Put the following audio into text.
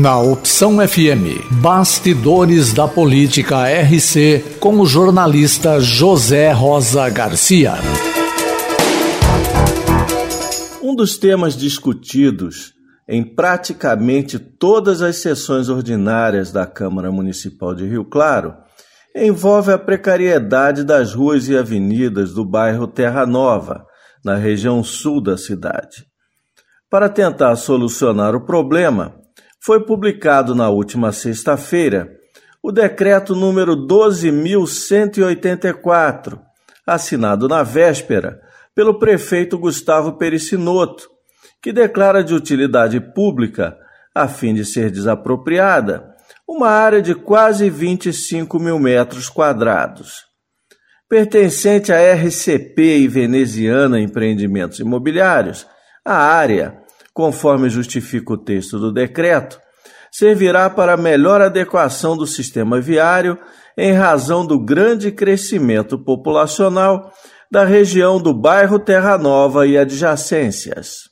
Na Opção FM, Bastidores da Política RC, com o jornalista José Rosa Garcia. Um dos temas discutidos em praticamente todas as sessões ordinárias da Câmara Municipal de Rio Claro envolve a precariedade das ruas e avenidas do bairro Terra Nova, na região sul da cidade. Para tentar solucionar o problema, foi publicado na última sexta-feira o decreto número 12184, assinado na véspera pelo prefeito Gustavo Pericinoto, que declara de utilidade pública, a fim de ser desapropriada, uma área de quase 25 mil metros quadrados. Pertencente à RCP e Veneziana Empreendimentos Imobiliários, a área conforme justifica o texto do decreto, servirá para melhor adequação do sistema viário em razão do grande crescimento populacional da região do bairro Terra Nova e adjacências.